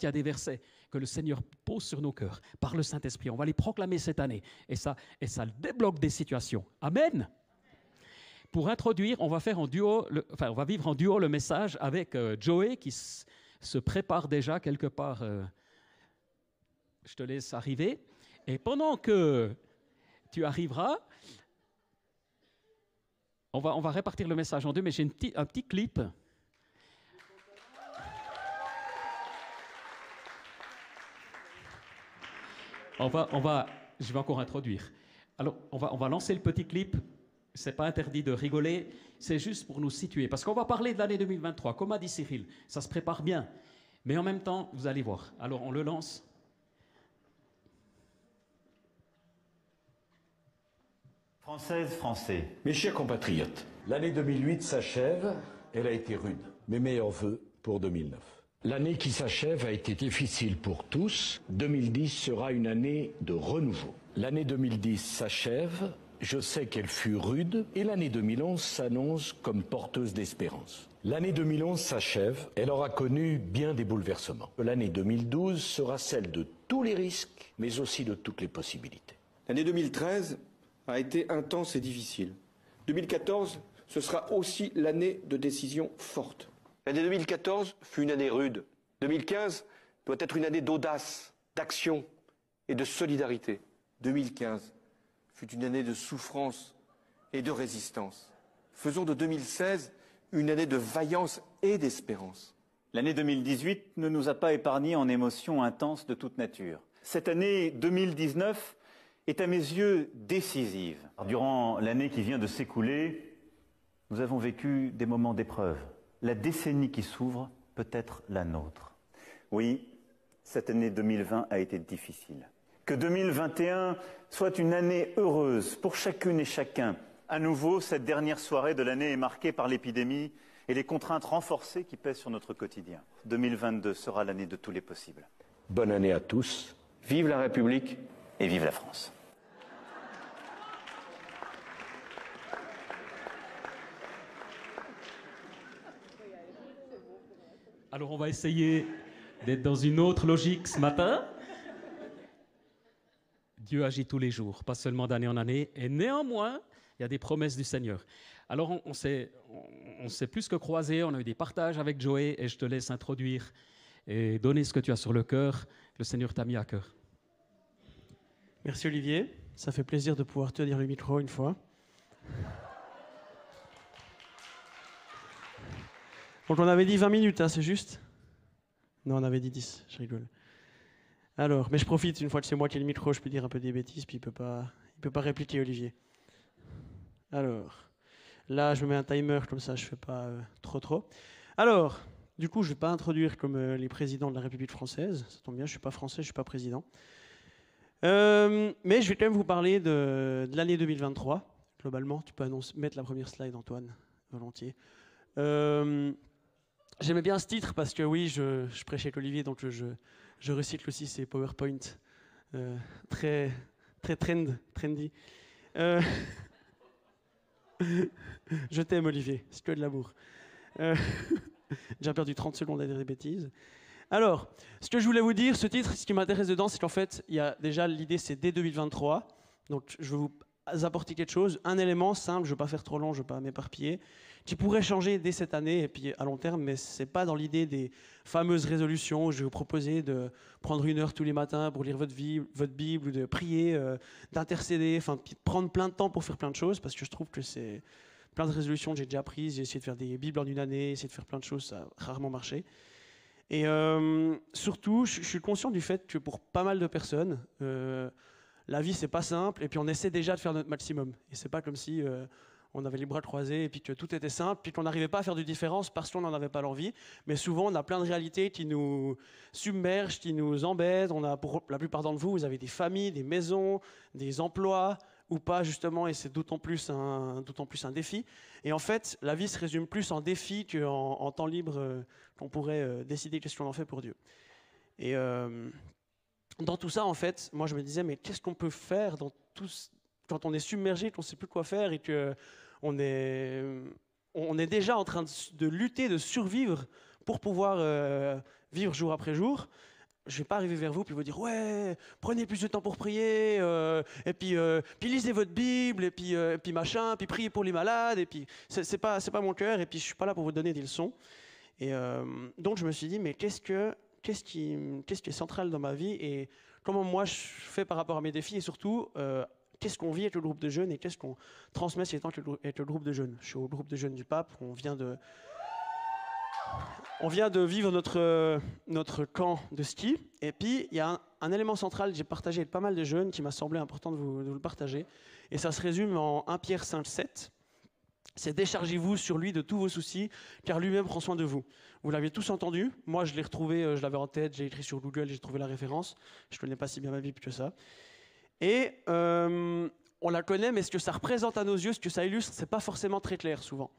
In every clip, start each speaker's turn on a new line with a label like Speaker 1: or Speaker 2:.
Speaker 1: il y a des versets que le Seigneur pose sur nos cœurs par le Saint-Esprit. On va les proclamer cette année et ça, et ça débloque des situations. Amen. Pour introduire, on va faire en duo, enfin, on va vivre en duo le message avec euh, Joey qui se prépare déjà quelque part. Euh, je te laisse arriver. Et pendant que tu arriveras, on va, on va répartir le message en deux, mais j'ai un petit clip On va, on va, je vais encore introduire. Alors, on va, on va lancer le petit clip. C'est pas interdit de rigoler, c'est juste pour nous situer. Parce qu'on va parler de l'année 2023. Comme a dit Cyril, ça se prépare bien. Mais en même temps, vous allez voir. Alors, on le lance.
Speaker 2: Françaises, Français.
Speaker 3: Mes chers compatriotes, l'année 2008 s'achève. Elle a été rude. Mes meilleurs voeux pour 2009. L'année qui s'achève a été difficile pour tous. 2010 sera une année de renouveau. L'année 2010 s'achève. Je sais qu'elle fut rude et l'année 2011 s'annonce comme porteuse d'espérance. L'année 2011 s'achève, elle aura connu bien des bouleversements. L'année 2012 sera celle de tous les risques, mais aussi de toutes les possibilités.
Speaker 4: L'année 2013 a été intense et difficile. 2014, ce sera aussi l'année de décisions fortes. L'année 2014 fut une année rude. 2015 doit être une année d'audace, d'action et de solidarité. 2015 fut une année de souffrance et de résistance. Faisons de 2016 une année de vaillance et d'espérance.
Speaker 2: L'année 2018 ne nous a pas épargnés en émotions intenses de toute nature. Cette année 2019 est à mes yeux décisive. Durant l'année qui vient de s'écouler, nous avons vécu des moments d'épreuve la décennie qui s'ouvre peut être la nôtre. Oui, cette année 2020 a été difficile. Que 2021 soit une année heureuse pour chacune et chacun. À nouveau, cette dernière soirée de l'année est marquée par l'épidémie et les contraintes renforcées qui pèsent sur notre quotidien. 2022 sera l'année de tous les possibles.
Speaker 3: Bonne année à tous.
Speaker 2: Vive la République et vive la France.
Speaker 1: Alors on va essayer d'être dans une autre logique ce matin. Dieu agit tous les jours, pas seulement d'année en année, et néanmoins, il y a des promesses du Seigneur. Alors on, s'est, plus que croisés, on a eu des partages avec Joey, et je te laisse introduire et donner ce que tu as sur le cœur. Le Seigneur t'a mis à cœur.
Speaker 5: Merci Olivier, ça fait plaisir de pouvoir te dire le micro une fois. Donc on avait dit 20 minutes, hein, c'est juste Non, on avait dit 10, je rigole. Alors, mais je profite, une fois que c'est moi qui ai le micro, je peux dire un peu des bêtises, puis il peut pas, il peut pas répliquer Olivier. Alors, là, je me mets un timer, comme ça, je fais pas euh, trop trop. Alors, du coup, je vais pas introduire comme euh, les présidents de la République française, ça tombe bien, je suis pas français, je suis pas président. Euh, mais je vais quand même vous parler de, l'année 2023. Globalement, tu peux annoncer, mettre la première slide, Antoine, volontiers. J'aimais bien ce titre parce que oui, je, je prêchais avec Olivier, donc je, recycle aussi ces PowerPoint euh, très, très trend, trendy. Euh, je t'aime Olivier, c'est que de l'amour. Euh, J'ai perdu 30 secondes à dire des bêtises. Alors, ce que je voulais vous dire, ce titre, ce qui m'intéresse dedans, c'est qu'en fait, il y a déjà l'idée, c'est dès 2023. Donc, je vais vous apporter quelque chose, un élément simple, je ne vais pas faire trop long, je ne vais pas m'éparpiller, qui pourrait changer dès cette année et puis à long terme, mais ce n'est pas dans l'idée des fameuses résolutions. Je vais vous proposer de prendre une heure tous les matins pour lire votre, vie, votre Bible, de prier, euh, d'intercéder, enfin de prendre plein de temps pour faire plein de choses, parce que je trouve que c'est plein de résolutions que j'ai déjà prises. J'ai essayé de faire des Bibles en une année, essayé de faire plein de choses, ça a rarement marché. Et euh, surtout, je, suis conscient du fait que pour pas mal de personnes, euh, la vie c'est pas simple et puis on essaie déjà de faire notre maximum. Et c'est pas comme si on avait les bras croisés et puis que tout était simple, puis qu'on n'arrivait pas à faire de différence parce qu'on n'en avait pas l'envie. Mais souvent on a plein de réalités qui nous submergent, qui nous embêtent. On a pour la plupart d'entre vous, vous avez des familles, des maisons, des emplois ou pas justement, et c'est d'autant plus un d'autant plus un défi. Et en fait, la vie se résume plus en défi qu'en en temps libre euh, qu'on pourrait euh, décider qu'est-ce qu'on en fait pour Dieu. Et dans tout ça, en fait, moi je me disais, mais qu'est-ce qu'on peut faire dans tout, quand on est submergé, qu'on ne sait plus quoi faire et qu'on est, on est déjà en train de, lutter, de survivre pour pouvoir euh, vivre jour après jour, je vais pas arriver vers vous puis vous dire ouais, prenez plus de temps pour prier, euh, et puis, euh, puis lisez votre Bible, et puis, puis machin, puis priez pour les malades, et puis c'est pas pas mon cœur, et puis je suis pas là pour vous donner des leçons. Et donc je me suis dit mais qu'est-ce que qui qu'est-ce qui est central dans ma vie et comment moi je fais par rapport à mes défis et surtout qu'est-ce qu'on vit avec le groupe de jeunes et qu'est-ce qu'on transmet ces temps avec le, groupe de jeunes? Je suis au groupe de jeunes du pape, on vient de on vient de vivre notre, notre camp de ski. Et puis, il y a un, élément central que j'ai partagé avec pas mal de jeunes qui m'a semblé important de vous, de vous le partager. Et ça se résume en 1 Pierre 5, 7. C'est déchargez-vous sur lui de tous vos soucis, car lui-même prend soin de vous. Vous l'aviez tous entendu. Moi, je l'ai retrouvé, euh, je l'avais en tête, j'ai écrit sur Google, j'ai trouvé la référence. Je connais pas si bien ma Bible que ça. Et euh, on la connaît, mais ce que ça représente à nos yeux, ce que ça illustre, c'est pas forcément très clair souvent.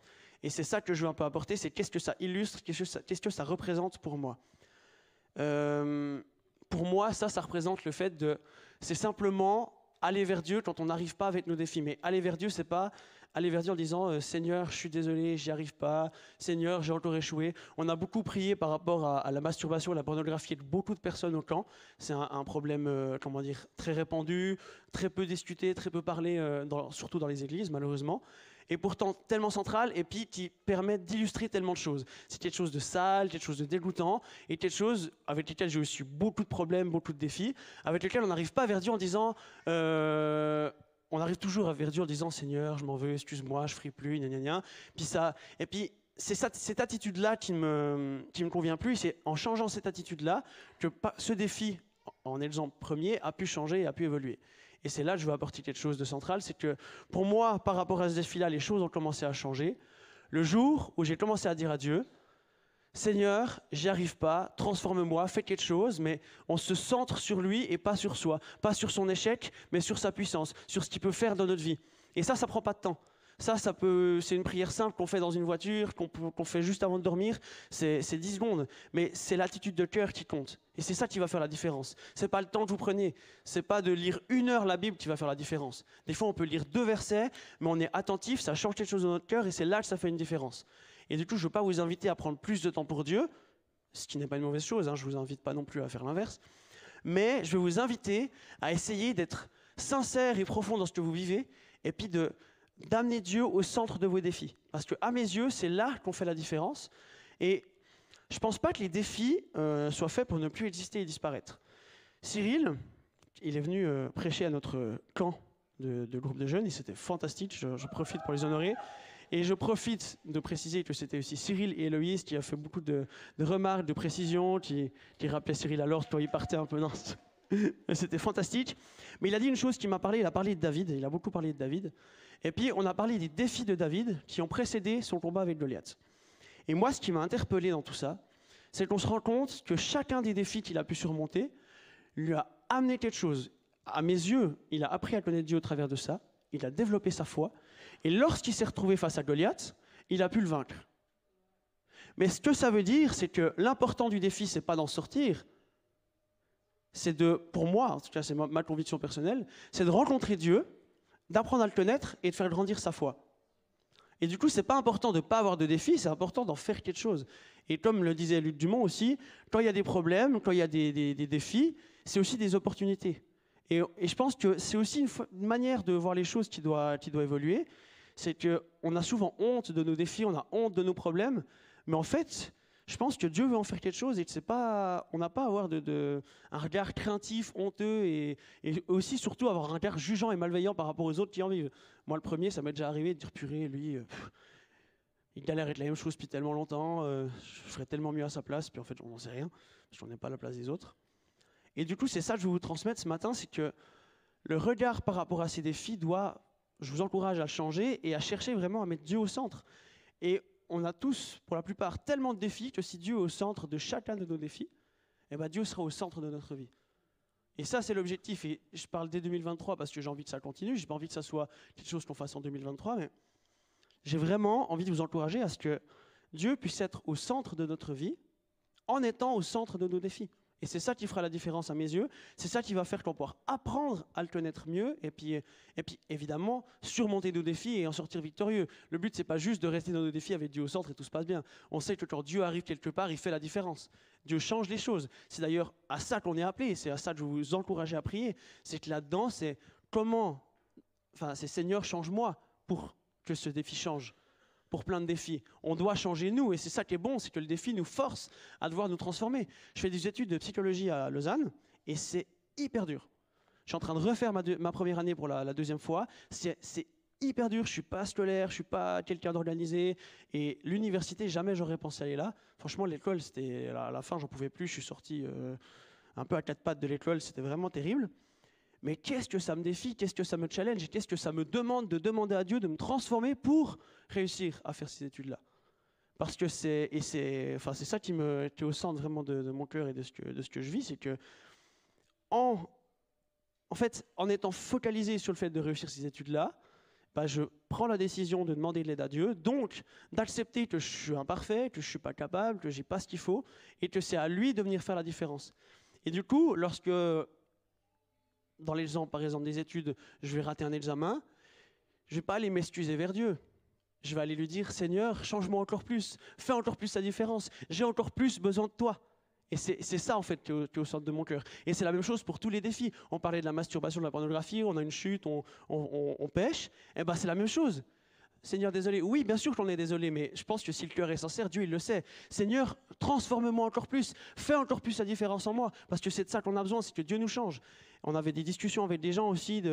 Speaker 5: Et c'est ça que je veux un peu apporter, c'est qu'est-ce que ça illustre, qu'est-ce que ça, qu'est-ce que ça représente pour moi. Euh, pour moi, ça, ça représente le fait de, c'est simplement aller vers Dieu quand on n'arrive pas avec nos défis. Mais aller vers Dieu, c'est pas aller vers Dieu en disant euh, Seigneur, je suis désolé, j'y arrive pas. Seigneur, j'ai encore échoué. On a beaucoup prié par rapport à, la masturbation, à la pornographie de beaucoup de personnes au camp. C'est un, problème, euh, comment dire, très répandu, très peu discuté, très peu parlé, euh, surtout dans les églises, malheureusement et pourtant tellement central et puis qui permet d'illustrer tellement de choses. C'est quelque chose de sale, quelque chose de dégoûtant et quelque chose avec lequel j'ai aussi beaucoup de problèmes, beaucoup de défis, avec lequel on n'arrive pas vers Dieu en disant on arrive toujours vers Dieu en disant Seigneur, je m'en veux, excuse-moi, je ferai plus, gna gna gna. Puis ça, et puis c'est cette attitude-là qui me, qui me convient plus. C'est en changeant cette attitude-là que ce défi, en exemple premier, a pu changer et a pu évoluer. Et c'est là que je veux apporter quelque chose de central, c'est que pour moi, par rapport à ce défi-là, les choses ont commencé à changer. Le jour où j'ai commencé à dire à Dieu, Seigneur, j'y arrive pas, transforme-moi, fais quelque chose, mais on se centre sur lui et pas sur soi, pas sur son échec, mais sur sa puissance, sur ce qu'il peut faire dans notre vie. Et ça, ça prend pas de temps. Ça, ça peut, c'est une prière simple qu'on fait dans une voiture, qu'on fait juste avant de dormir. C'est c'est 10 secondes, mais c'est l'attitude de cœur qui compte. Et c'est ça qui va faire la différence. C'est pas le temps que vous prenez. C'est pas de lire une heure la Bible qui va faire la différence. Des fois, on peut lire deux versets, mais on est attentif, ça change quelque chose dans notre cœur, et c'est là que ça fait une différence. Et du coup, je veux pas vous inviter à prendre plus de temps pour Dieu, ce qui n'est pas une mauvaise chose. Hein, je vous invite pas non plus à faire l'inverse. Mais je vais vous inviter à essayer d'être sincère et profond dans ce que vous vivez, et puis d'amener Dieu au centre de vos défis. Parce que à mes yeux, c'est là qu'on fait la différence. Et je pense pas que les défis euh, soient faits pour ne plus exister et disparaître. Cyril, il est venu euh, prêcher à notre camp de, groupe de jeunes, et c'était fantastique. Je profite pour les honorer. Et je profite de préciser que c'était aussi Cyril et Héloïse qui a fait beaucoup de, remarques, de précisions, qui, qui rappelaient Cyril alors quand il partait un peu dans C'était fantastique. Mais il a dit une chose qui m'a parlé, il a parlé de David, il a beaucoup parlé de David. Et puis on a parlé des défis de David qui ont précédé son combat avec Goliath. Et moi, ce qui m'a interpellé dans tout ça, c'est qu'on se rend compte que chacun des défis qu'il a pu surmonter lui a amené quelque chose. À mes yeux, il a appris à connaître Dieu au travers de ça, il a développé sa foi, et lorsqu'il s'est retrouvé face à Goliath, il a pu le vaincre. Mais ce que ça veut dire, c'est que l'important du défi, c'est pas d'en sortir, c'est de, pour moi, en tout cas c'est ma, conviction personnelle, c'est de rencontrer Dieu, d'apprendre à le connaître et de faire grandir sa foi. Et du coup, c'est pas important de pas avoir de défis, c'est important d'en faire quelque chose. Et comme le disait Luc Dumont aussi, quand il y a des problèmes, quand il y a des défis, c'est aussi des opportunités. Et, je pense que c'est aussi une, manière de voir les choses qui doit, qui doit évoluer. C'est qu'on a souvent honte de nos défis, on a honte de nos problèmes, mais en fait, je pense que Dieu veut en faire quelque chose et que pas, on n'a pas à avoir de, un regard craintif, honteux et, aussi surtout avoir un regard jugeant et malveillant par rapport aux autres qui en vivent. Moi, le premier, ça m'est déjà arrivé de dire purée, lui, euh, il galère avec la même chose depuis tellement longtemps, euh, je ferais tellement mieux à sa place, puis en fait, on n'en sait rien, parce qu'on n'est pas à la place des autres. Et du coup, c'est ça que je veux vous transmettre ce matin, c'est que le regard par rapport à ces défis doit, je vous encourage à changer et à chercher vraiment à mettre Dieu au centre. Et on a tous, pour la plupart, tellement de défis que si Dieu est au centre de chacun de nos défis, eh ben Dieu sera au centre de notre vie. Et ça, c'est l'objectif. Et je parle dès 2023 parce que j'ai envie que ça continue. J'ai pas envie que ça soit quelque chose qu'on fasse en 2023, mais j'ai vraiment envie de vous encourager à ce que Dieu puisse être au centre de notre vie en étant au centre de nos défis. Et c'est ça qui fera la différence à mes yeux. C'est ça qui va faire qu'on pourra apprendre à le connaître mieux et puis, évidemment surmonter nos défis et en sortir victorieux. Le but, c'est pas juste de rester dans nos défis avec Dieu au centre et tout se passe bien. On sait que quand Dieu arrive quelque part, il fait la différence. Dieu change les choses. C'est d'ailleurs à ça qu'on est appelé. C'est à ça que je vous encourage à prier. C'est que là-dedans, c'est comment, enfin, c'est Seigneur, change-moi pour que ce défi change pour plein de défis. On doit changer nous, et c'est ça qui est bon, c'est que le défi nous force à devoir nous transformer. Je fais des études de psychologie à Lausanne, et c'est hyper dur. Je suis en train de refaire ma, première année pour la, deuxième fois. C'est hyper dur, je suis pas scolaire, je suis pas quelqu'un d'organisé, et l'université, jamais j'aurais pensé aller là. Franchement, l'école, c'était à la fin, j'en pouvais plus, je suis sorti euh, un peu à quatre pattes de l'école, c'était vraiment terrible. Mais qu'est-ce que ça me défie, qu'est-ce que ça me challenge, et qu'est-ce que ça me demande de demander à Dieu de me transformer pour réussir à faire ces études-là? Parce que c'est, enfin, ça qui me, est au centre vraiment de, mon cœur et de ce que, de ce que je vis, c'est que en, en fait, en étant focalisé sur le fait de réussir ces études-là, bah, je prends la décision de demander de l'aide à Dieu, donc d'accepter que je suis imparfait, que je ne suis pas capable, que j'ai pas ce qu'il faut, et que c'est à lui de venir faire la différence. Et du coup, lorsque dans l'exemple, par exemple, des études, je vais rater un examen, je vais pas aller m'excuser vers Dieu. Je vais aller lui dire, Seigneur, change-moi encore plus, fais encore plus la différence, j'ai encore plus besoin de toi. Et c'est ça, en fait, qui est, au, centre de mon cœur. Et c'est la même chose pour tous les défis. On parlait de la masturbation, de la pornographie, on a une chute, on, on, pêche. Et eh ben, c'est la même chose. Seigneur, désolé. Oui, bien sûr qu'on est désolé, mais je pense que si le cœur est sincère, Dieu, il le sait. Seigneur, transforme-moi encore plus. Fais encore plus la différence en moi. Parce que c'est de ça qu'on a besoin, c'est que Dieu nous change on avait des discussions avec des gens aussi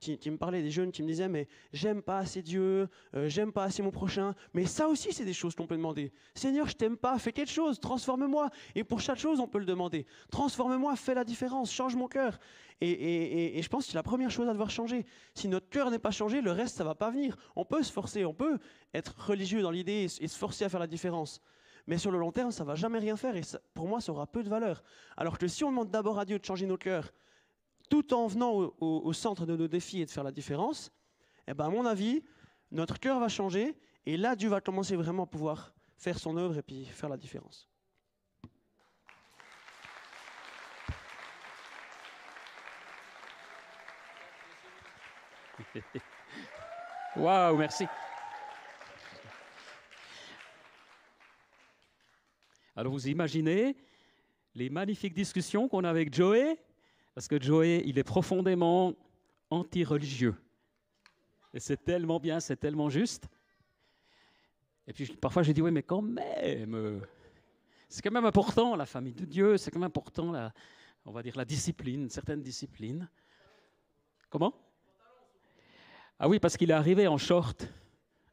Speaker 5: qui, me parlaient, des jeunes qui me disaient Mais j'aime pas assez Dieu, euh, j'aime pas assez mon prochain. Mais ça aussi, c'est des choses qu'on peut demander. Seigneur, je t'aime pas, fais quelque chose, transforme-moi. Et pour chaque chose, on peut le demander. Transforme-moi, fais la différence, change mon cœur. Et, je pense que c'est la première chose à devoir changer. Si notre cœur n'est pas changé, le reste, ça va pas venir. On peut se forcer, on peut être religieux dans l'idée et, se forcer à faire la différence. Mais sur le long terme, ça va jamais rien faire et pour moi, ça aura peu de valeur. Alors que si on demande d'abord à Dieu de changer nos cœurs, tout en venant au, centre de nos défis et de faire la différence, eh ben, à mon avis, notre cœur va changer et là, Dieu va commencer vraiment à pouvoir faire son œuvre et puis faire la différence.
Speaker 1: Waouh, merci. Alors vous imaginez les magnifiques discussions qu'on a avec Joey? Parce que Joey, il est profondément anti-religieux. Et c'est tellement bien, c'est tellement juste. Et puis parfois, j'ai dit, oui, mais quand même, c'est quand même important la famille de Dieu, c'est quand même important, la, on va dire, la discipline, certaines disciplines. Comment? Ah oui, parce qu'il est arrivé en short.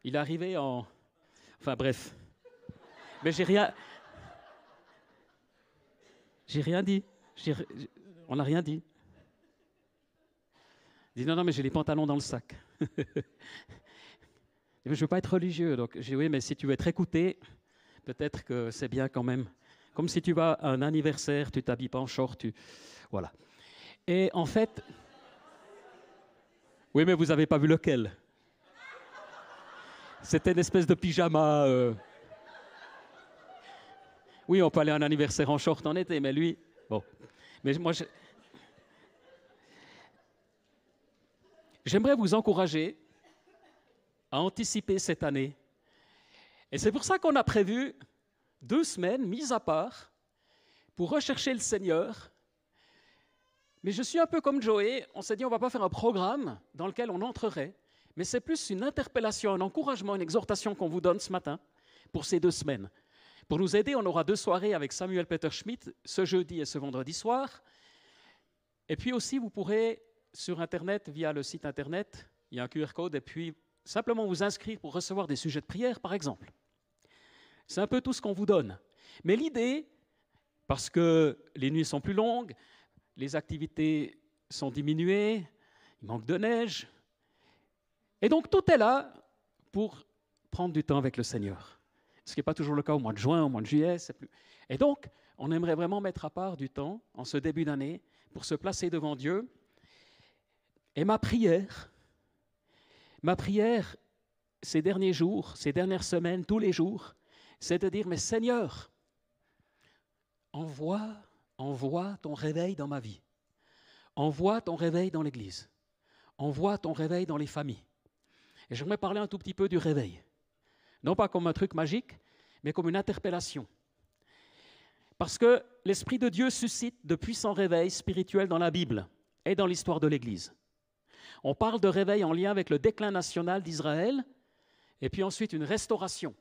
Speaker 1: Il est arrivé en... Enfin bref. Mais j'ai rien... J'ai rien dit. On n'a rien dit. Il dit non, non, mais j'ai les pantalons dans le sac. je ne veux pas être religieux. Donc j'ai oui, mais si tu veux être écouté, peut-être que c'est bien quand même. Comme si tu vas à un anniversaire, tu t'habilles pas en short, tu... Voilà. Et en fait... Oui, mais vous n'avez pas vu lequel? C'était une espèce de pyjama. Euh. Oui, on peut aller à un anniversaire en short en été, mais lui... Bon. Mais moi, je... J'aimerais vous encourager à anticiper cette année. Et c'est pour ça qu'on a prévu deux semaines mises à part pour rechercher le Seigneur. Mais je suis un peu comme Joey, on s'est dit on ne va pas faire un programme dans lequel on entrerait, mais c'est plus une interpellation, un encouragement, une exhortation qu'on vous donne ce matin pour ces deux semaines. Pour nous aider, on aura deux soirées avec Samuel Peter Schmidt, ce jeudi et ce vendredi soir. Et puis aussi, vous pourrez sur Internet, via le site Internet, il y a un QR code, et puis simplement vous inscrire pour recevoir des sujets de prière, par exemple. C'est un peu tout ce qu'on vous donne. Mais l'idée, parce que les nuits sont plus longues, les activités sont diminuées, il manque de neige, et donc tout est là pour prendre du temps avec le Seigneur. Ce qui n'est pas toujours le cas au mois de juin, au mois de juillet. Plus... Et donc, on aimerait vraiment mettre à part du temps en ce début d'année pour se placer devant Dieu et ma prière, ma prière ces derniers jours, ces dernières semaines, tous les jours, c'est de dire, mais Seigneur, envoie, envoie ton réveil dans ma vie. Envoie ton réveil dans l'Église. Envoie ton réveil dans les familles. Et j'aimerais parler un tout petit peu du réveil. Non pas comme un truc magique, mais comme une interpellation. Parce que l'Esprit de Dieu suscite de puissants réveils spirituels dans la Bible et dans l'histoire de l'Église. On parle de réveil en lien avec le déclin national d'Israël, et puis ensuite une restauration,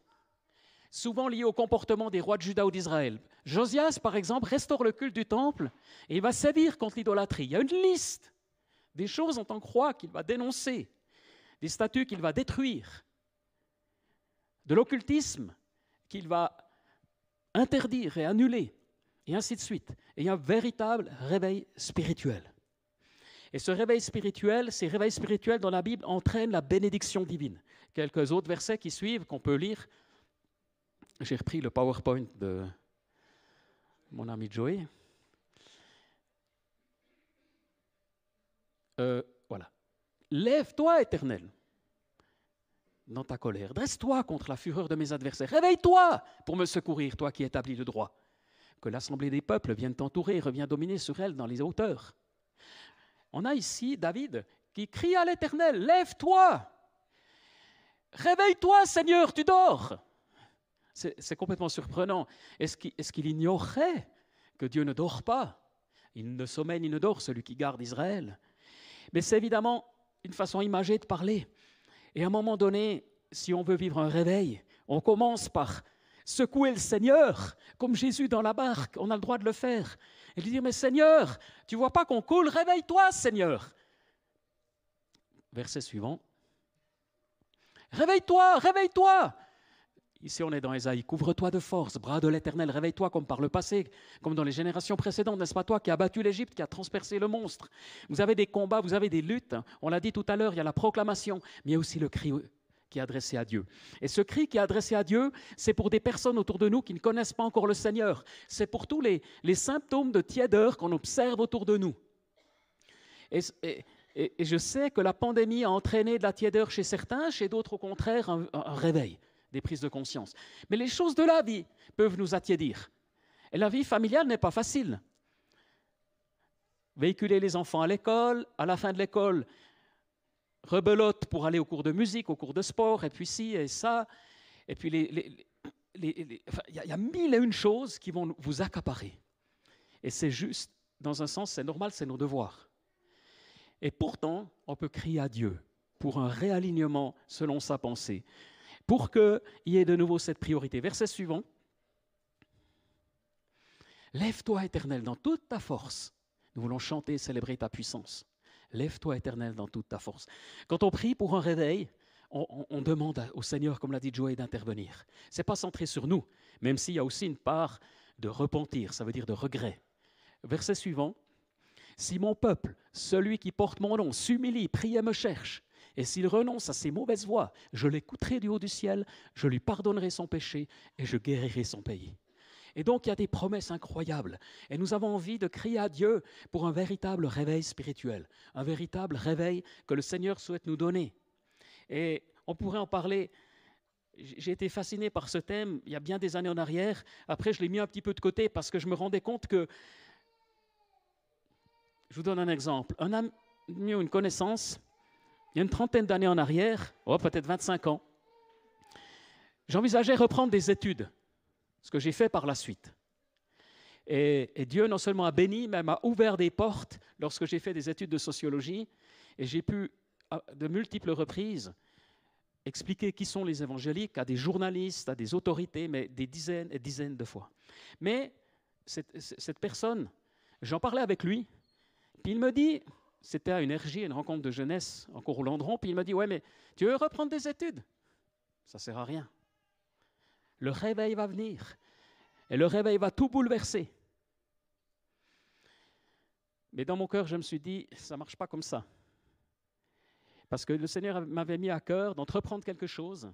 Speaker 1: souvent liée au comportement des rois de Juda ou d'Israël. Josias, par exemple, restaure le culte du temple et il va sévir contre l'idolâtrie. Il y a une liste des choses en tant que roi qu'il va dénoncer, des statuts qu'il va détruire, de l'occultisme qu'il va interdire et annuler, et ainsi de suite. Et il y a un véritable réveil spirituel. Et ce réveil spirituel, ces réveils spirituels dans la Bible entraînent la bénédiction divine. Quelques autres versets qui suivent, qu'on peut lire. J'ai repris le PowerPoint de mon ami Joey. Euh, voilà. Lève-toi, éternel, dans ta colère. Dresse-toi contre la fureur de mes adversaires. Réveille-toi pour me secourir, toi qui établis le droit. Que l'assemblée des peuples vienne t'entourer et revienne dominer sur elle dans les hauteurs. On a ici David qui crie à l'Éternel, Lève-toi Réveille-toi, Seigneur, tu dors C'est complètement surprenant. Est-ce qu'il ignorait que Dieu ne dort pas? Il ne sommeille ni ne dort, celui qui garde Israël. Mais c'est évidemment une façon imagée de parler. Et à un moment donné, si on veut vivre un réveil, on commence par secouer le Seigneur, comme Jésus dans la barque, on a le droit de le faire. Et lui dire, mais Seigneur, tu vois pas qu'on coule, réveille-toi, Seigneur. Verset suivant. Réveille-toi, réveille-toi. Ici, on est dans Ésaïe. Couvre-toi de force, bras de l'Éternel, réveille-toi comme par le passé, comme dans les générations précédentes, n'est-ce pas toi qui as battu l'Égypte, qui a transpercé le monstre? Vous avez des combats, vous avez des luttes. On l'a dit tout à l'heure, il y a la proclamation, mais il y a aussi le cri qui est adressé à Dieu. Et ce cri qui est adressé à Dieu, c'est pour des personnes autour de nous qui ne connaissent pas encore le Seigneur. C'est pour tous les, symptômes de tiédeur qu'on observe autour de nous. Et, je sais que la pandémie a entraîné de la tiédeur chez certains, chez d'autres au contraire un réveil, des prises de conscience. Mais les choses de la vie peuvent nous attiédir. Et la vie familiale n'est pas facile. Véhiculer les enfants à l'école, à la fin de l'école, rebelote pour aller au cours de musique, au cours de sport, et puis ci et ça. Et puis il y, a mille et une choses qui vont vous accaparer. Et c'est juste, dans un sens, c'est normal, c'est nos devoirs. Et pourtant, on peut crier à Dieu pour un réalignement selon sa pensée, pour qu'il y ait de nouveau cette priorité. Verset suivant. Lève-toi, éternel, dans toute ta force. Nous voulons chanter et célébrer ta puissance. Lève-toi, éternel, dans toute ta force. Quand on prie pour un réveil, on, demande au Seigneur, comme l'a dit Joël, d'intervenir. Ce n'est pas centré sur nous, même s'il y a aussi une part de repentir, ça veut dire de regret. Verset suivant. Si mon peuple, celui qui porte mon nom, s'humilie, prie et me cherche, et s'il renonce à ses mauvaises voies, je l'écouterai du haut du ciel, je lui pardonnerai son péché et je guérirai son pays. Et donc, il y a des promesses incroyables. Et nous avons envie de crier à Dieu pour un véritable réveil spirituel, un véritable réveil que le Seigneur souhaite nous donner. Et on pourrait en parler. J'ai été fasciné par ce thème il y a bien des années en arrière. Après, je l'ai mis un petit peu de côté parce que je me rendais compte que. Je vous donne un exemple. Un ami ou une connaissance, il y a une trentaine d'années en arrière, oh, peut-être 25 ans, j'envisageais reprendre des études ce que j'ai fait par la suite. Et, Dieu non seulement a béni, mais m'a ouvert des portes lorsque j'ai fait des études de sociologie, et j'ai pu, de multiples reprises, expliquer qui sont les évangéliques à des journalistes, à des autorités, mais des dizaines et dizaines de fois. Mais cette, personne, j'en parlais avec lui, puis il me dit, c'était à une RJ, une rencontre de jeunesse, encore au Landron, puis il me dit, ouais, mais tu veux reprendre des études? Ça ne sert à rien le réveil va venir. Et le réveil va tout bouleverser. Mais dans mon cœur, je me suis dit, ça ne marche pas comme ça. Parce que le Seigneur m'avait mis à cœur d'entreprendre quelque chose.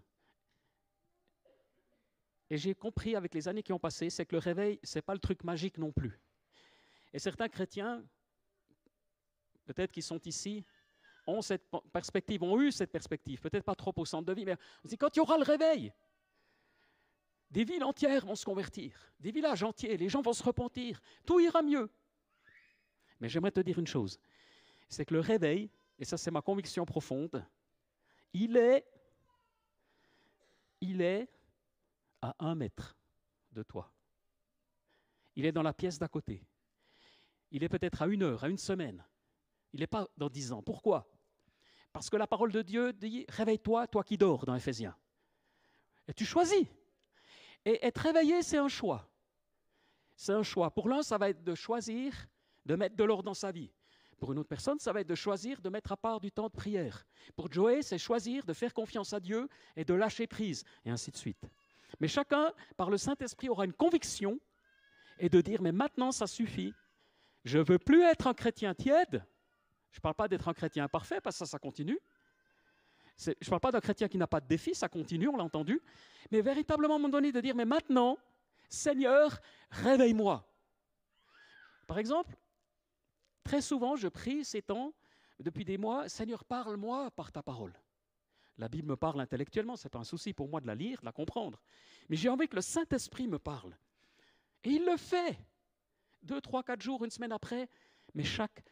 Speaker 1: Et j'ai compris avec les années qui ont passé, c'est que le réveil, ce n'est pas le truc magique non plus. Et certains chrétiens, peut-être qui sont ici, ont cette perspective, ont eu cette perspective, peut-être pas trop au centre de vie, mais on dit quand il y aura le réveil, Des villes entières vont se convertir, des villages entiers, les gens vont se repentir, tout ira mieux. Mais j'aimerais te dire une chose, c'est que le réveil, et ça c'est ma conviction profonde, il est, il est à un mètre de toi. Il est dans la pièce d'à côté. Il est peut-être à une heure, à une semaine. Il n'est pas dans dix ans. Pourquoi? Parce que la parole de Dieu dit Réveille-toi, toi qui dors, dans Éphésiens. Et tu choisis. Et être réveillé, c'est un choix. C'est un choix. Pour l'un, ça va être de choisir de mettre de l'ordre dans sa vie. Pour une autre personne, ça va être de choisir de mettre à part du temps de prière. Pour Joey, c'est choisir de faire confiance à Dieu et de lâcher prise, et ainsi de suite. Mais chacun, par le Saint-Esprit, aura une conviction et de dire, mais maintenant, ça suffit. Je ne veux plus être un chrétien tiède. Je ne parle pas d'être un chrétien parfait, parce que ça, ça continue. Je ne parle pas d'un chrétien qui n'a pas de défi, ça continue, on l'a entendu. Mais véritablement, à un moment donné, de dire, mais maintenant, Seigneur, réveille-moi. Par exemple, Très souvent, je prie ces temps, depuis des mois, Seigneur, parle-moi par ta parole. La Bible me parle intellectuellement, ce n'est pas un souci pour moi de la lire, de la comprendre. Mais j'ai envie que le Saint-Esprit me parle. Et il le fait. Deux, trois, quatre jours, une semaine après, mais chaque.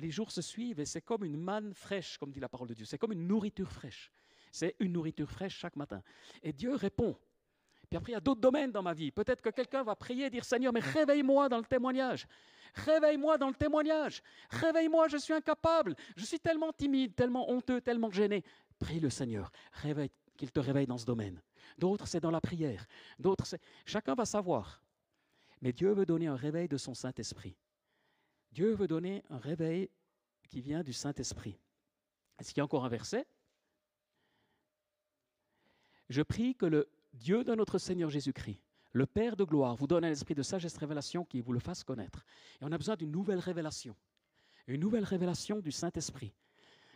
Speaker 1: Les jours se suivent et c'est comme une manne fraîche, comme dit la parole de Dieu. C'est comme une nourriture fraîche. C'est une nourriture fraîche chaque matin. Et Dieu répond. Puis après, il y a d'autres domaines dans ma vie. Peut-être que quelqu'un va prier et dire Seigneur, mais réveille-moi dans le témoignage. Réveille-moi dans le témoignage. Réveille-moi, je suis incapable. Je suis tellement timide, tellement honteux, tellement gêné. Prie le Seigneur. Réveille, qu'il te réveille dans ce domaine. D'autres, c'est dans la prière. D'autres, c'est. Chacun va savoir. Mais Dieu veut donner un réveil de son Saint-Esprit. Dieu veut donner un réveil qui vient du Saint-Esprit. Est-ce qu'il y a encore un verset? Je prie que le Dieu de notre Seigneur Jésus-Christ, le Père de gloire vous donne un esprit de sagesse révélation qui vous le fasse connaître. Et on a besoin d'une nouvelle révélation, une nouvelle révélation du Saint-Esprit,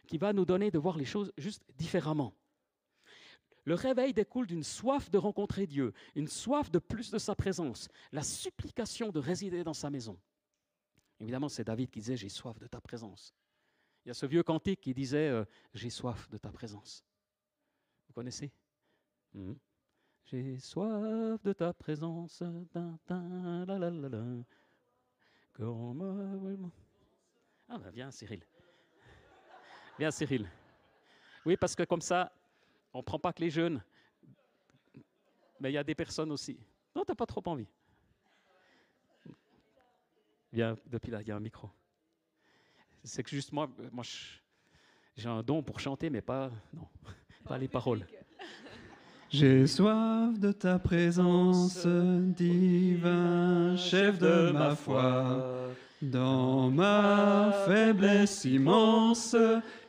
Speaker 1: qui va nous donner de voir les choses juste différemment. Le réveil découle d'une soif de rencontrer Dieu, une soif de plus de sa présence, la supplication de résider dans sa maison. Évidemment, c'est David qui disait J'ai soif de ta présence. Il y a ce vieux cantique qui disait euh, J'ai soif de ta présence. Vous connaissez? Hmm. J'ai soif de ta présence. Ah ben viens Cyril. Viens Cyril. Oui, parce que comme ça, on ne prend pas que les jeunes, mais il y a des personnes aussi. Non, tu n'as pas trop envie. Viens, depuis là, il y a un micro. C'est que juste moi, moi j'ai un don pour chanter, mais pas, non, pas les paroles.
Speaker 6: J'ai soif de ta présence, divin chef de ma foi. Dans ma faiblesse immense,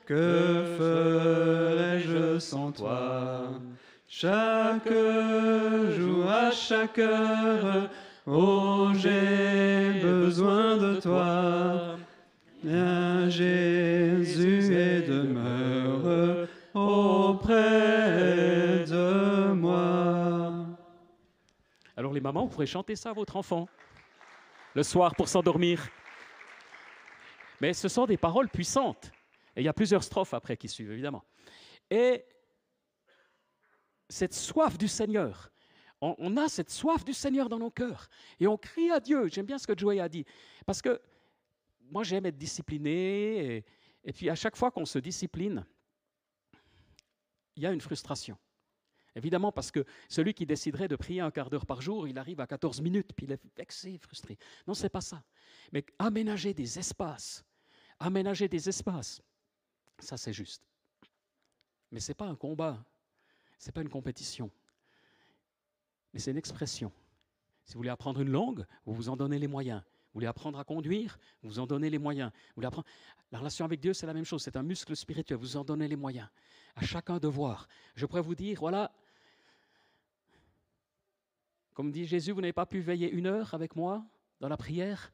Speaker 6: que ferais-je sans toi? Chaque jour, à chaque heure, oh j'ai besoin
Speaker 1: Alors les mamans, vous pourrez chanter ça à votre enfant le soir pour s'endormir. Mais ce sont des paroles puissantes. Et il y a plusieurs strophes après qui suivent, évidemment. Et cette soif du Seigneur, on, a cette soif du Seigneur dans nos cœurs. Et on crie à Dieu. J'aime bien ce que Joey a dit. Parce que moi, j'aime être discipliné. et puis à chaque fois qu'on se discipline, il y a une frustration. Évidemment, parce que celui qui déciderait de prier un quart d'heure par jour, il arrive à 14 minutes, puis il est vexé, frustré. Non, c'est pas ça. Mais aménager des espaces, aménager des espaces, ça c'est juste. Mais ce n'est pas un combat, ce n'est pas une compétition, mais c'est une expression. Si vous voulez apprendre une langue, vous vous en donnez les moyens. Vous voulez apprendre à conduire, vous vous en donnez les moyens. Vous voulez apprendre... La relation avec Dieu, c'est la même chose, c'est un muscle spirituel, vous en donnez les moyens. À chacun de voir. Je pourrais vous dire, voilà, comme dit Jésus, vous n'avez pas pu veiller une heure avec moi dans la prière.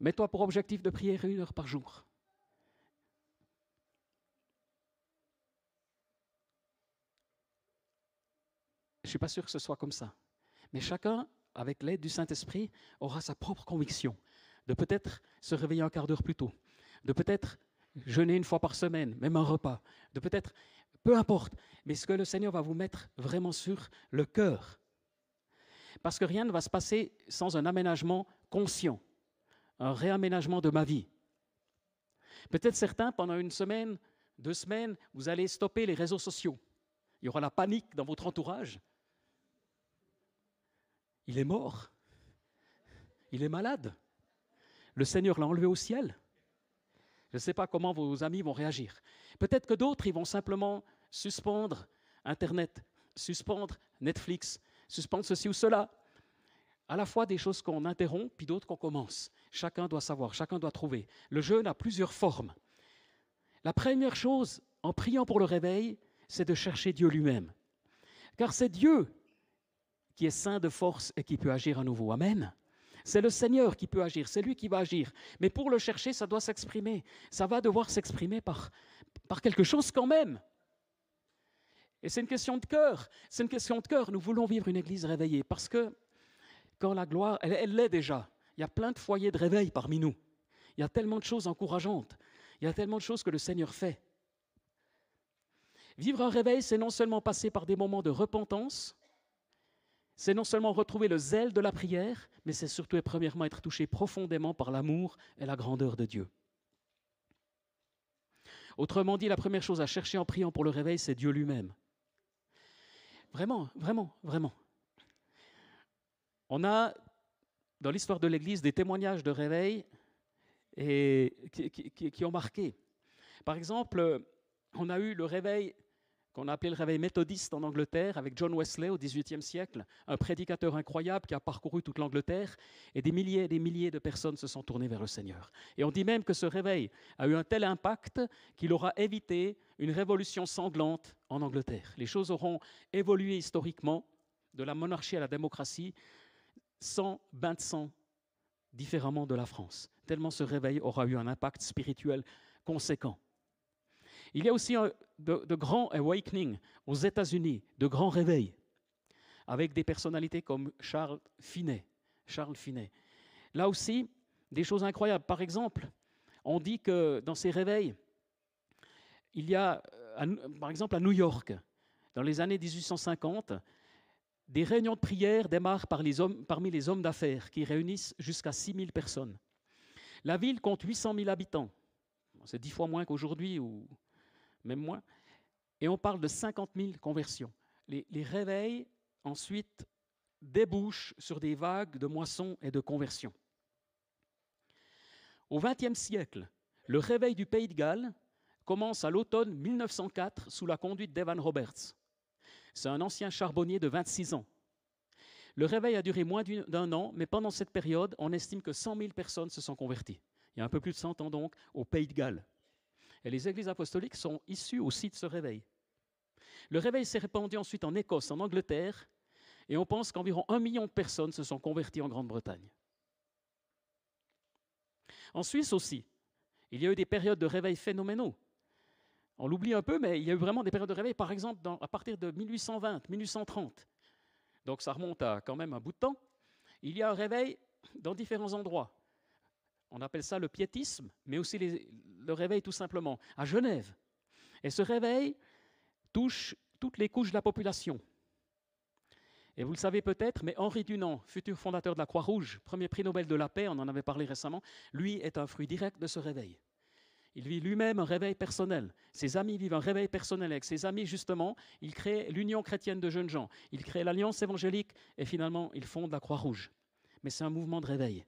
Speaker 1: Mets-toi pour objectif de prier une heure par jour. Je ne suis pas sûr que ce soit comme ça. Mais chacun, avec l'aide du Saint-Esprit, aura sa propre conviction de peut-être se réveiller un quart d'heure plus tôt, de peut-être jeûner une fois par semaine, même un repas, de peut-être, peu importe, mais ce que le Seigneur va vous mettre vraiment sur le cœur, Parce que rien ne va se passer sans un aménagement conscient, un réaménagement de ma vie. Peut-être certains, pendant une semaine, deux semaines, vous allez stopper les réseaux sociaux. Il y aura la panique dans votre entourage. Il est mort. Il est malade. Le Seigneur l'a enlevé au ciel. Je ne sais pas comment vos amis vont réagir. Peut-être que d'autres, ils vont simplement suspendre Internet, suspendre Netflix, suspendre ceci ou cela. À la fois des choses qu'on interrompt, puis d'autres qu'on commence. Chacun doit savoir, chacun doit trouver. Le jeûne a plusieurs formes. La première chose, en priant pour le réveil, c'est de chercher Dieu lui-même. Car c'est Dieu qui est saint de force et qui peut agir à nouveau. Amen. C'est le Seigneur qui peut agir, c'est lui qui va agir. Mais pour le chercher, ça doit s'exprimer. Ça va devoir s'exprimer par, par quelque chose quand même. Et c'est une question de cœur. C'est une question de cœur. Nous voulons vivre une église réveillée parce que quand la gloire, elle l'est déjà. Il y a plein de foyers de réveil parmi nous. Il y a tellement de choses encourageantes. Il y a tellement de choses que le Seigneur fait. Vivre un réveil, c'est non seulement passer par des moments de repentance, c'est non seulement retrouver le zèle de la prière, mais c'est surtout et premièrement être touché profondément par l'amour et la grandeur de Dieu. Autrement dit, la première chose à chercher en priant pour le réveil, c'est Dieu lui-même. Vraiment, vraiment, vraiment. On a dans l'histoire de l'Église des témoignages de réveil et, qui, ont marqué. Par exemple, on a eu le réveil qu'on a appelé le réveil méthodiste en Angleterre avec John Wesley au XVIIIe siècle, un prédicateur incroyable qui a parcouru toute l'Angleterre et des milliers et des milliers de personnes se sont tournées vers le Seigneur. Et on dit même que ce réveil a eu un tel impact qu'il aura évité une révolution sanglante en Angleterre. Les choses auront évolué historiquement de la monarchie à la démocratie sans bain de sang différemment de la France, tellement ce réveil aura eu un impact spirituel conséquent. Il y a aussi de, de grands awakenings aux États-Unis, de grands réveils, avec des personnalités comme Charles Finet. Charles. Là aussi, des choses incroyables. Par exemple, on dit que dans ces réveils, il y a, euh, par exemple, à New York, dans les années 1850, des réunions de prière démarrent parmi les hommes d'affaires qui réunissent jusqu'à 6 000 personnes. La ville compte 800 000 habitants. C'est dix fois moins qu'aujourd'hui, ou même moins. Et on parle de 50 000 conversions. Les, les réveils, ensuite, débouchent sur des vagues de moissons et de conversions. Au XXe siècle, le réveil du Pays de Galles commence à l'automne 1904 sous la conduite d'Evan Roberts. C'est un ancien charbonnier de 26 ans. Le réveil a duré moins d'un an, mais pendant cette période, on estime que 100 000 personnes se sont converties. Il y a un peu plus de 100 ans donc, au Pays de Galles. Et les églises apostoliques sont issues aussi de ce réveil. Le réveil s'est répandu ensuite en Écosse, en Angleterre, et on pense qu'environ un million de personnes se sont converties en Grande-Bretagne. En Suisse aussi, il y a eu des périodes de réveil phénoménaux. On l'oublie un peu, mais il y a eu vraiment des périodes de réveil, par exemple à partir de 1820, 1830. Donc ça remonte à quand même un bout de temps. Il y a un réveil dans différents endroits. On appelle ça le piétisme, mais aussi le réveil tout simplement à Genève. Et ce réveil touche toutes les couches de la population. Et vous le savez peut-être, mais Henri Dunant, futur fondateur de la Croix-Rouge, premier prix Nobel de la paix, on en avait parlé récemment, lui est un fruit direct de ce réveil. Il vit lui-même un réveil personnel. Ses amis vivent un réveil personnel. Avec ses amis, justement, il crée l'Union chrétienne de jeunes gens. Il crée l'Alliance évangélique et finalement, il fonde la Croix-Rouge. Mais c'est un mouvement de réveil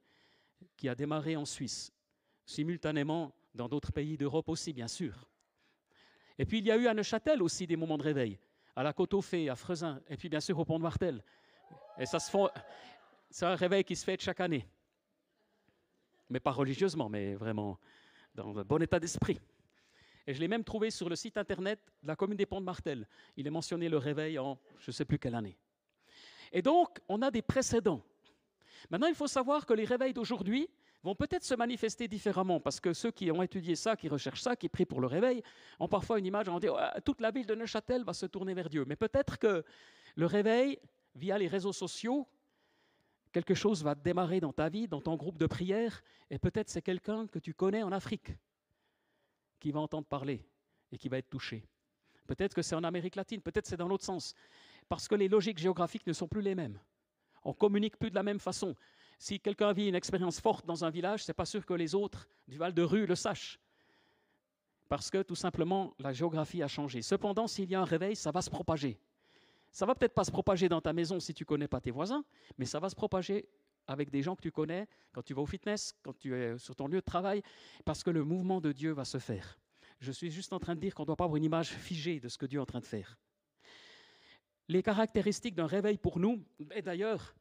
Speaker 1: qui a démarré en Suisse, simultanément dans d'autres pays d'Europe aussi, bien sûr. Et puis, il y a eu à Neuchâtel aussi des moments de réveil, à la Côte aux Fées, à Frezin, et puis bien sûr au Pont de Martel. Et ça se fait, c'est un réveil qui se fait chaque année. Mais pas religieusement, mais vraiment dans un bon état d'esprit. Et je l'ai même trouvé sur le site internet de la commune des Ponts de Martel. Il est mentionné le réveil en je ne sais plus quelle année. Et donc, on a des précédents. Maintenant, il faut savoir que les réveils d'aujourd'hui vont peut-être se manifester différemment, parce que ceux qui ont étudié ça, qui recherchent ça, qui prient pour le réveil, ont parfois une image, on dit toute la ville de Neuchâtel va se tourner vers Dieu. Mais peut-être que le réveil, via les réseaux sociaux, quelque chose va démarrer dans ta vie, dans ton groupe de prière, et peut-être c'est quelqu'un que tu connais en Afrique qui va entendre parler et qui va être touché. Peut-être que c'est en Amérique latine, peut-être c'est dans l'autre sens, parce que les logiques géographiques ne sont plus les mêmes. On communique plus de la même façon. Si quelqu'un vit une expérience forte dans un village, c'est pas sûr que les autres du Val de Rue le sachent. Parce que tout simplement, la géographie a changé. Cependant, s'il y a un réveil, ça va se propager. Ça va peut-être pas se propager dans ta maison si tu connais pas tes voisins, mais ça va se propager avec des gens que tu connais, quand tu vas au fitness, quand tu es sur ton lieu de travail, parce que le mouvement de Dieu va se faire. Je suis juste en train de dire qu'on ne doit pas avoir une image figée de ce que Dieu est en train de faire. Les caractéristiques d'un réveil pour nous, et d'ailleurs,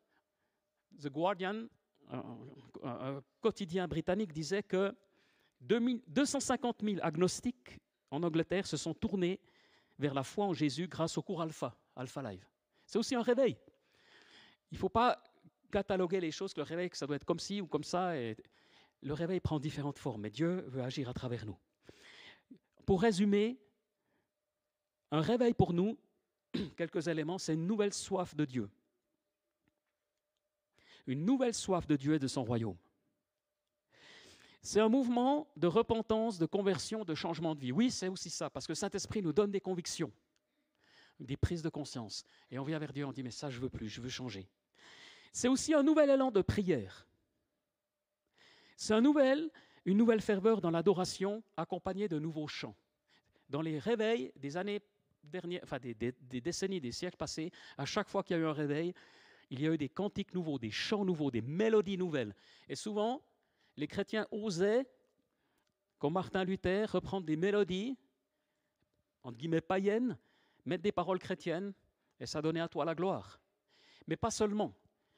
Speaker 1: The Guardian, un, quotidien britannique, disait que 250 000 agnostiques en Angleterre se sont tournés vers la foi en Jésus grâce au cours Alpha, Alpha Live. C'est aussi un réveil. Il ne faut pas cataloguer les choses, que le réveil, que ça doit être comme ci ou comme ça. Le réveil prend différentes formes, mais Dieu veut agir à travers nous. Pour résumer, un réveil pour nous, quelques éléments, c'est une nouvelle soif de Dieu. Une nouvelle soif de Dieu et de son royaume. C'est un mouvement de repentance, de conversion, de changement de vie. Oui, c'est aussi ça, parce que le Saint-Esprit nous donne des convictions, des prises de conscience. Et on vient vers Dieu, on dit, mais ça, je veux plus, je veux changer. C'est aussi un nouvel élan de prière. C'est un nouvel, une nouvelle ferveur dans l'adoration accompagnée de nouveaux chants. Dans les réveils des années dernières, enfin des, des décennies, des siècles passés, à chaque fois qu'il y a eu un réveil, il y a eu des cantiques nouveaux, des chants nouveaux, des mélodies nouvelles. Et souvent, les chrétiens osaient, comme Martin Luther, reprendre des mélodies, entre guillemets païennes, mettre des paroles chrétiennes, et ça donnait à toi la gloire. Mais pas seulement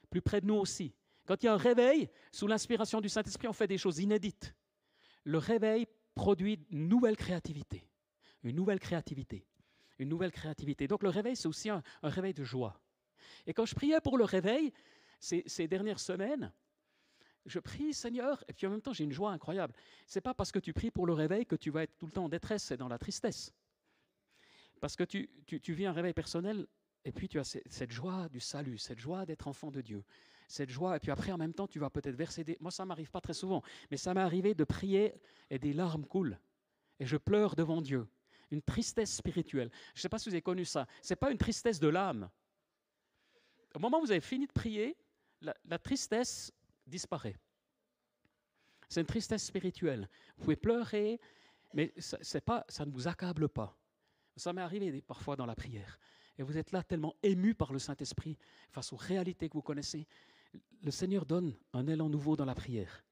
Speaker 1: plus près de nous aussi. Quand il y a un réveil, sous l'inspiration du Saint-Esprit, on fait des choses inédites. Le réveil produit une nouvelle créativité. Une nouvelle créativité. Une nouvelle créativité. Donc le réveil, c'est aussi un, réveil de joie. Et quand je priais pour le réveil, ces, dernières semaines, je prie Seigneur, et puis en même temps j'ai une joie incroyable. C'est pas parce que tu pries pour le réveil que tu vas être tout le temps en détresse et dans la tristesse. Parce que tu, tu, tu vis un réveil personnel et puis tu as cette joie du salut, cette joie d'être enfant de Dieu, cette joie. Et puis après, en même temps, tu vas peut-être verser des. Moi, ça m'arrive pas très souvent, mais ça m'est arrivé de prier et des larmes coulent. Et je pleure devant Dieu. Une tristesse spirituelle. Je ne sais pas si vous avez connu ça. Ce n'est pas une tristesse de l'âme. Au moment où vous avez fini de prier, la, tristesse disparaît. C'est une tristesse spirituelle. Vous pouvez pleurer, mais ça, pas, ça ne vous accable pas. Ça m'est arrivé parfois dans la prière et vous êtes là tellement ému par le Saint-Esprit face aux réalités que vous connaissez, le Seigneur donne un élan nouveau dans la prière,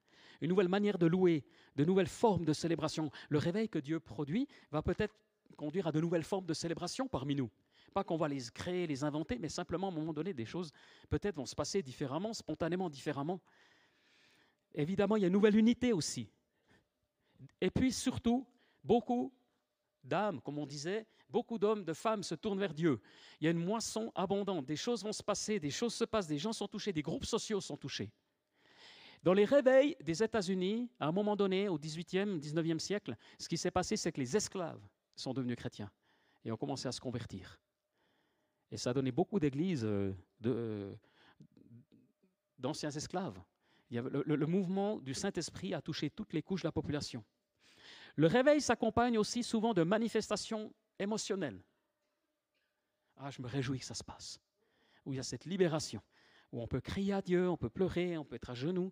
Speaker 1: une nouvelle manière de louer, de nouvelles formes de célébration. Le réveil que Dieu produit va peut-être conduire à de nouvelles formes de célébration parmi nous. Pas qu'on va les créer, les inventer, mais simplement à un moment donné, des choses peut-être vont se passer différemment, spontanément différemment. Évidemment, il y a une nouvelle unité aussi. Et puis surtout, beaucoup d'âmes, comme on disait, beaucoup d'hommes, de femmes se tournent vers Dieu. Il y a une moisson abondante, des choses vont se passer, des choses se passent, des gens sont touchés, des groupes sociaux sont touchés. Dans les réveils des États-Unis, à un moment donné, au 18e, 19e siècle, ce qui s'est passé, c'est que les esclaves sont devenus chrétiens et ont commencé à se convertir. Et ça a donné beaucoup d'églises euh, euh, d'anciens esclaves. le mouvement du Saint-Esprit a touché toutes les couches de la population. Le réveil s'accompagne aussi souvent de manifestations émotionnelles. Ah, je me réjouis que ça se passe. Où il y a cette libération, où on peut crier à Dieu, on peut pleurer, on peut être à genoux.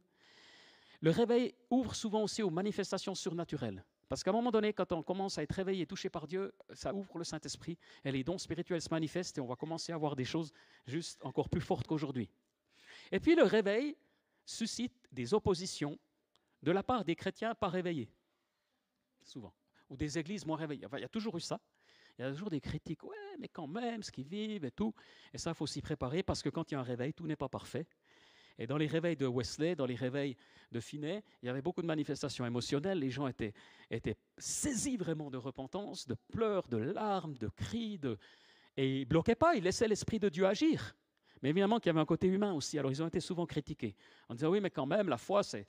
Speaker 1: Le réveil ouvre souvent aussi aux manifestations surnaturelles. Parce qu'à un moment donné, quand on commence à être réveillé, touché par Dieu, ça ouvre le Saint-Esprit et les dons spirituels se manifestent et on va commencer à voir des choses juste encore plus fortes qu'aujourd'hui. Et puis le réveil suscite des oppositions de la part des chrétiens pas réveillés souvent. Ou des églises moins réveillées. il y a toujours eu ça. Il y a toujours des critiques. Ouais, mais quand même, ce qu'ils vivent et tout. Et ça, il faut s'y préparer parce que quand il y a un réveil, tout n'est pas parfait. Et dans les réveils de Wesley, dans les réveils de Finney, il y avait beaucoup de manifestations émotionnelles. Les gens étaient, étaient saisis vraiment de repentance, de pleurs, de larmes, de cris. Et ils ne bloquaient pas, ils laissaient l'Esprit de Dieu agir. Mais évidemment qu'il y avait un côté humain aussi. Alors ils ont été souvent critiqués en disant oui, mais quand même, la foi, c'est,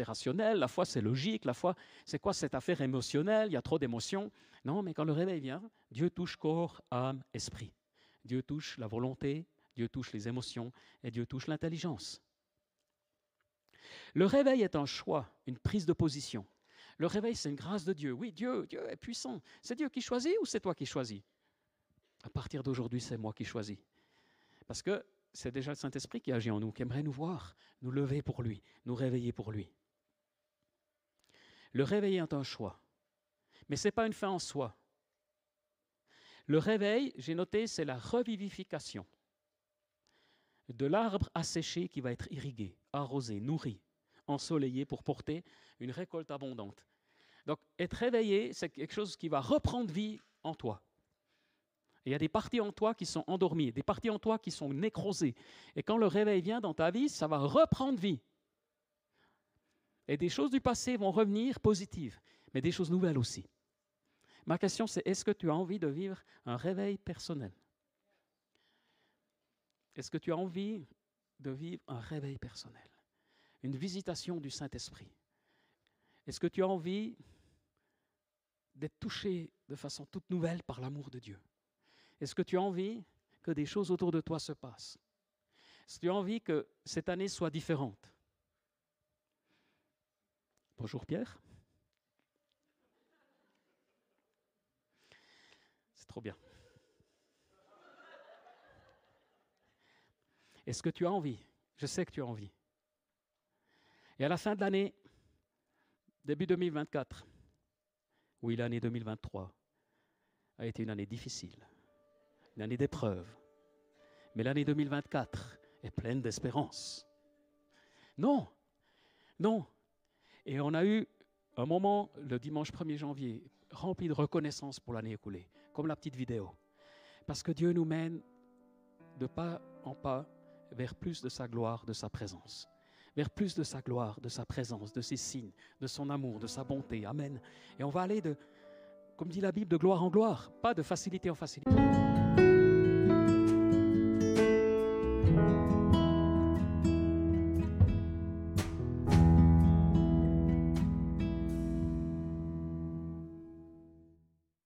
Speaker 1: rationnel, la foi, c'est logique, la foi, c'est quoi cette affaire émotionnelle? Il y a trop d'émotions. Non, mais quand le réveil vient, Dieu touche corps, âme, esprit. Dieu touche la volonté, Dieu touche les émotions et Dieu touche l'intelligence. Le réveil est un choix, une prise de position. Le réveil, c'est une grâce de Dieu. Oui, Dieu, Dieu est puissant. C'est Dieu qui choisit ou c'est toi qui choisis? À partir d'aujourd'hui, c'est moi qui choisis. Parce que c'est déjà le Saint-Esprit qui agit en nous, qui aimerait nous voir, nous lever pour lui, nous réveiller pour lui. Le réveil est un choix, mais ce n'est pas une fin en soi. Le réveil, j'ai noté, c'est la revivification de l'arbre asséché qui va être irrigué, arrosé, nourri, ensoleillé pour porter une récolte abondante. Donc, être réveillé, c'est quelque chose qui va reprendre vie en toi. il y a des parties en toi qui sont endormies, des parties en toi qui sont nécrosées. Et quand le réveil vient dans ta vie, ça va reprendre vie. Et des choses du passé vont revenir positives, mais des choses nouvelles aussi. Ma question, c'est est-ce que tu as envie de vivre un réveil personnel? Est-ce que tu as envie de vivre un réveil personnel Une visitation du Saint-Esprit? Est-ce que tu as envie d'être touché de façon toute nouvelle par l'amour de Dieu? Est-ce que tu as envie que des choses autour de toi se passent? Est-ce que tu as envie que cette année soit différente? Bonjour Pierre. C'est trop bien. Est-ce que tu as envie? Je sais que tu as envie. Et à la fin de l'année, début 2024, oui, l'année 2023 a été une année difficile, une année d'épreuve. Mais l'année 2024 est pleine d'espérance. Non, non. Et on a eu un moment, le dimanche 1er janvier, rempli de reconnaissance pour l'année écoulée, comme la petite vidéo. Parce que Dieu nous mène de pas en pas vers plus de sa gloire, de sa présence. Vers plus de sa gloire, de sa présence, de ses signes, de son amour, de sa bonté. Amen. Et on va aller de, comme dit la Bible, de gloire en gloire, pas de facilité en facilité.